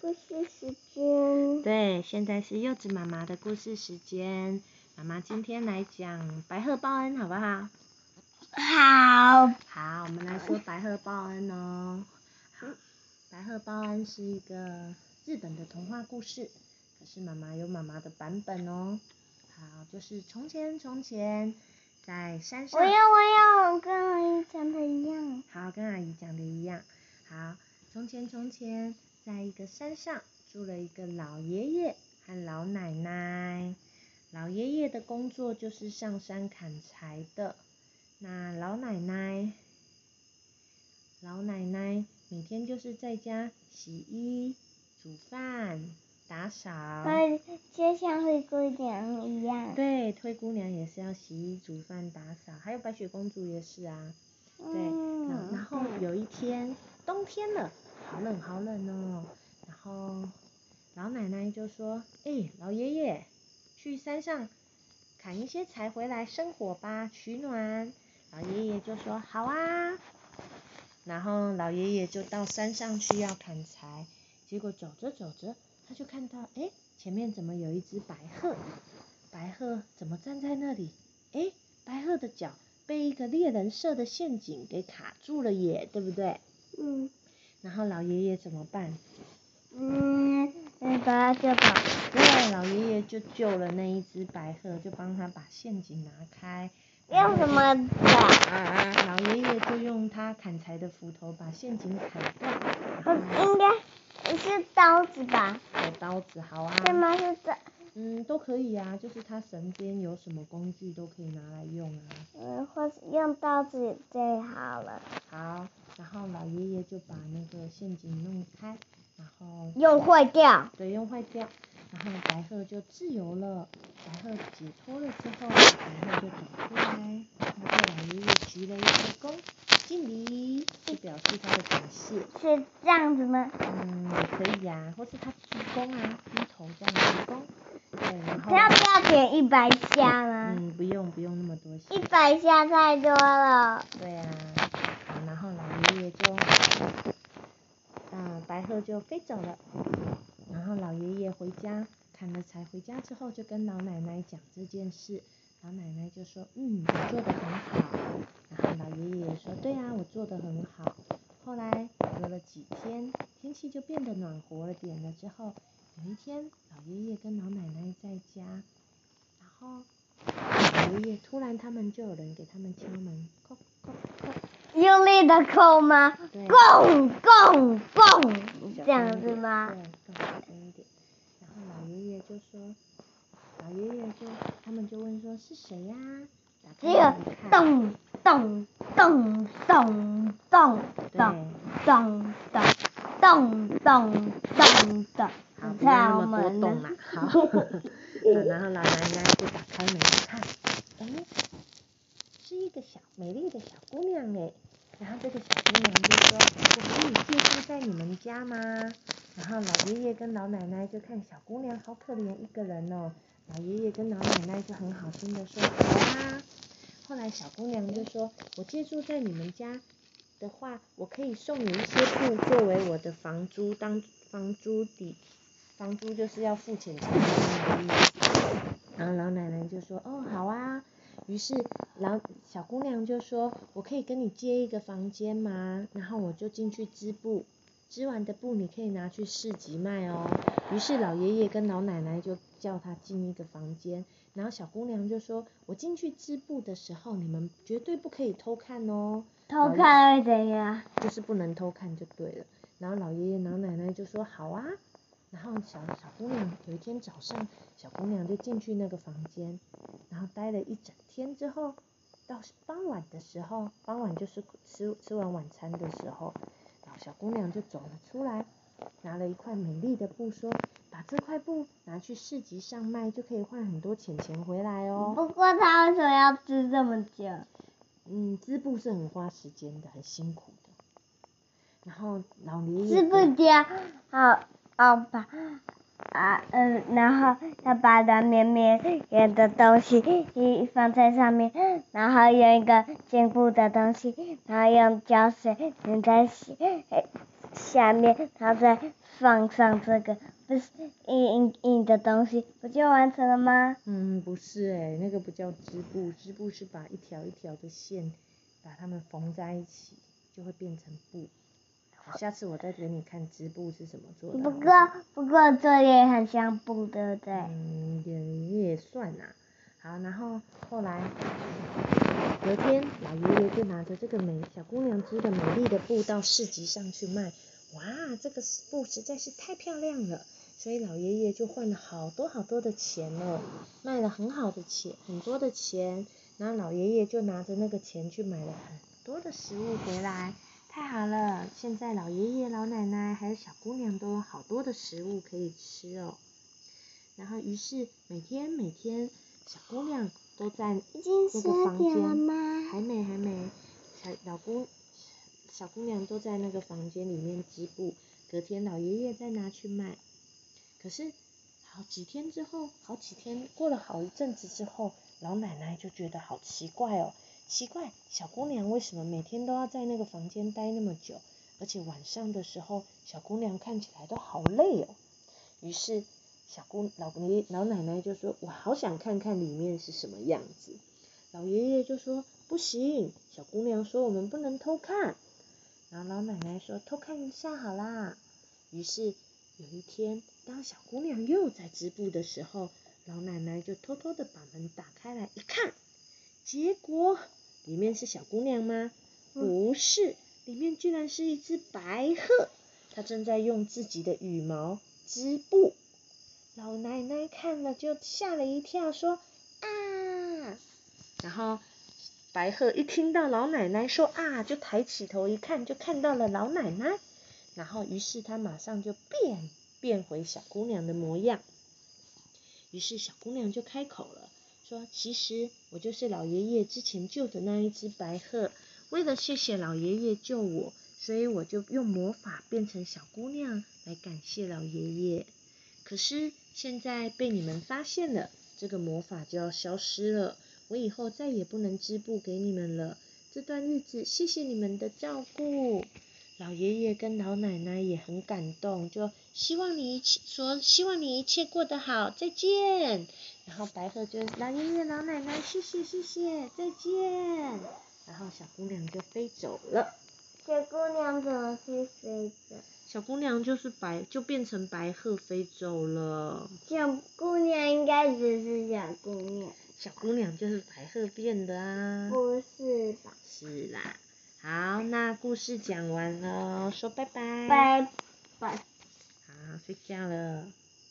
故事时间。对，现在是柚子妈妈的故事时间。妈妈今天来讲白鹤报恩，好不好？好。好，我们来说白鹤报恩哦。好，白鹤报恩是一个日本的童话故事，可是妈妈有妈妈的版本哦。好，就是从前从前在山上。我要我要跟阿姨讲的一样。好，跟阿姨讲的一样。好，从前从前。在一个山上住了一个老爷爷和老奶奶。老爷爷的工作就是上山砍柴的。那老奶奶，老奶奶每天就是在家洗衣、煮饭、打扫。对，就像灰姑娘一样。对，灰姑娘也是要洗衣、煮饭、打扫，还有白雪公主也是啊。对，然后有一天冬天了。好冷好冷哦，然后老奶奶就说：“哎，老爷爷，去山上砍一些柴回来生火吧，取暖。”老爷爷就说：“好啊。”然后老爷爷就到山上去要砍柴，结果走着走着，他就看到，哎，前面怎么有一只白鹤？白鹤怎么站在那里？哎，白鹤的脚被一个猎人设的陷阱给卡住了耶，对不对？嗯。然后老爷爷怎么办？嗯，把他救跑。对，老爷爷就救了那一只白鹤，就帮他把陷阱拿开。用什么的？老爷爷就用他砍柴的斧头把陷阱砍断。应该是刀子吧？有刀子，好啊。对吗？是这。嗯，都可以啊，就是他身边有什么工具都可以拿来用啊。嗯，或是用刀子最好了。好，然后老爷爷就把那个陷阱弄开，然后用坏掉。对，用坏掉，然后白鹤就自由了。白鹤解脱了之后，白鹤就走出来，然后老爷爷鞠了一个躬，敬礼，就表示他的感谢。是这样子吗？嗯，也可以呀，或是他鞠躬啊，低头这样鞠躬。要不要点一百下呢？嗯，不用不用那么多下。一百下太多了。对呀，然后老爷爷就，嗯，白鹤就飞走了。然后老爷爷回家砍了柴，回家之后就跟老奶奶讲这件事。老奶奶就说：“嗯，你做的很好。”然后老爷爷说：“对啊，我做的很好。”后来隔了几天，天气就变得暖和了点了之后。有一天，老爷爷跟老奶奶在家，然后老爷爷突然他们就有人给他们敲门，叩叩叩，用力的叩吗？对，咣咣咣，这样子吗？对，更小声一点。然后老爷爷就说，老爷爷就他们就问说是谁呀？只有咚咚咚咚咚咚咚咚咚咚咚。好，不要那么多动啦。好，然后老奶奶就打开门一看，哎，是一个小美丽的小姑娘哎。然后这个小姑娘就说：“我可以借住在你们家吗？”然后老爷爷跟老奶奶就看小姑娘好可怜一个人哦。老爷爷跟老奶奶就很好心的说：“好啊。”后来小姑娘就说：“我借住在你们家的话，我可以送你一些布作为我的房租，当房租抵。”房租就是要付钱才能意思。然后老奶奶就说：“哦，好啊。”于是老小姑娘就说：“我可以跟你借一个房间吗？然后我就进去织布，织完的布你可以拿去市集卖哦。”于是老爷爷跟老奶奶就叫她进一个房间，然后小姑娘就说：“我进去织布的时候，你们绝对不可以偷看哦。”偷看会怎样？就是不能偷看就对了。然后老爷爷老奶奶就说：“好啊。”然后小小姑娘有一天早上，小姑娘就进去那个房间，然后待了一整天之后，到傍晚的时候，傍晚就是吃吃完晚餐的时候，然后小姑娘就走了出来，拿了一块美丽的布，说把这块布拿去市集上卖，就可以换很多钱钱回来哦。不过她为什么要织这么久？嗯，织布是很花时间的，很辛苦的。然后老爷爷织布家好。哦，把啊嗯，然后他把软绵绵圆的东西一放在上面，然后用一个坚固的东西，然后用胶水粘在下下面，然后再放上这个不是硬硬硬的东西，不就完成了吗？嗯，不是哎，那个不叫织布，织布是把一条一条的线把它们缝在一起，就会变成布。下次我再给你看织布是怎么做的。不过不过这也很像布，对不对？嗯，也也算啊。好，然后后来隔天，老爷爷就拿着这个美小姑娘织的美丽的布到市集上去卖。哇，这个布实在是太漂亮了，所以老爷爷就换了好多好多的钱哦，卖了很好的钱，很多的钱。然后老爷爷就拿着那个钱去买了很多的食物回来。太好了，现在老爷爷、老奶奶还有小姑娘都有好多的食物可以吃哦。然后于是每天每天，小姑娘都在那个房间，还没还没，小老公小姑娘都在那个房间里面织布。隔天老爷爷再拿去卖。可是好几天之后，好几天过了好一阵子之后，老奶奶就觉得好奇怪哦。奇怪，小姑娘为什么每天都要在那个房间待那么久？而且晚上的时候，小姑娘看起来都好累哦。于是，小姑老爷老奶奶就说：“我好想看看里面是什么样子。”老爷爷就说：“不行。”小姑娘说：“我们不能偷看。”然后老奶奶说：“偷看一下好啦。”于是有一天，当小姑娘又在织布的时候，老奶奶就偷偷的把门打开来一看，结果。里面是小姑娘吗？不是，里面居然是一只白鹤，它正在用自己的羽毛织布。老奶奶看了就吓了一跳，说啊！然后白鹤一听到老奶奶说啊，就抬起头一看，就看到了老奶奶。然后于是它马上就变变回小姑娘的模样。于是小姑娘就开口了。说，其实我就是老爷爷之前救的那一只白鹤。为了谢谢老爷爷救我，所以我就用魔法变成小姑娘来感谢老爷爷。可是现在被你们发现了，这个魔法就要消失了。我以后再也不能织布给你们了。这段日子，谢谢你们的照顾。老爷爷跟老奶奶也很感动，就希望你一切说，希望你一切过得好，再见。然后白鹤就老爷爷老奶奶，谢谢谢谢，再见。然后小姑娘就飞走了。小姑娘怎么会飞的？小姑娘就是白，就变成白鹤飞走了。小姑娘应该只是小姑娘。小姑娘就是白鹤变的啊。不是吧？是啦。好，那故事讲完了，说拜拜。拜拜。好，睡觉了。